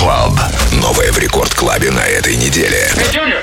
Club. Новое в Рекорд Клабе на этой неделе. Hey, Junior,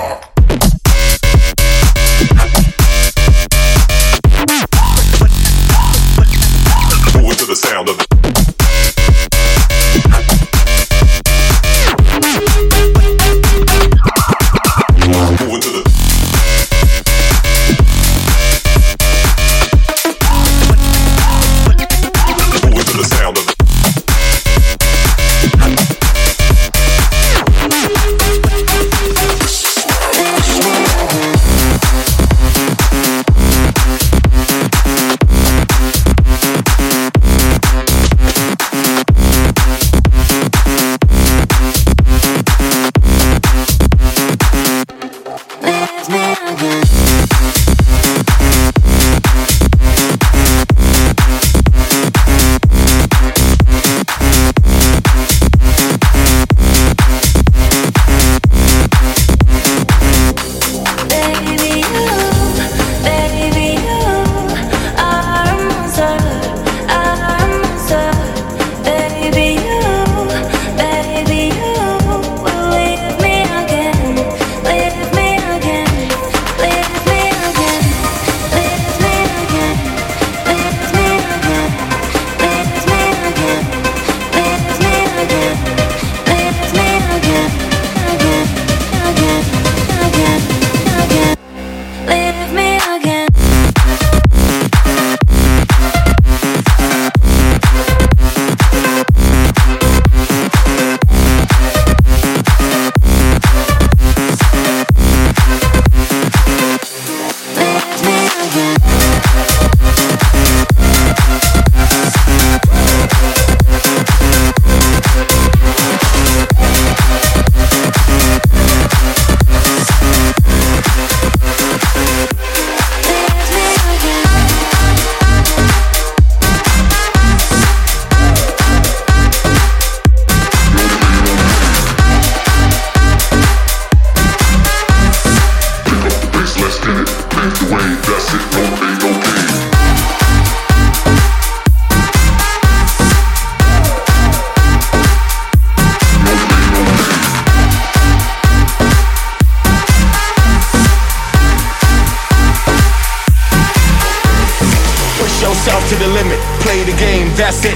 Stop!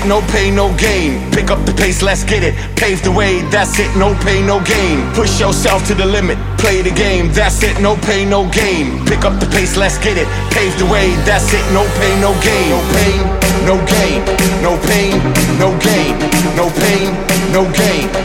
no pain, no gain. Pick up the pace, let's get it. Pave the way, that's it, no pain, no gain. Push yourself to the limit, play the game, that's it, no pain, no gain. Pick up the pace, let's get it. Pave the way, that's it, no pain, no gain. No pain, no gain. No pain, no gain. No pain, no gain.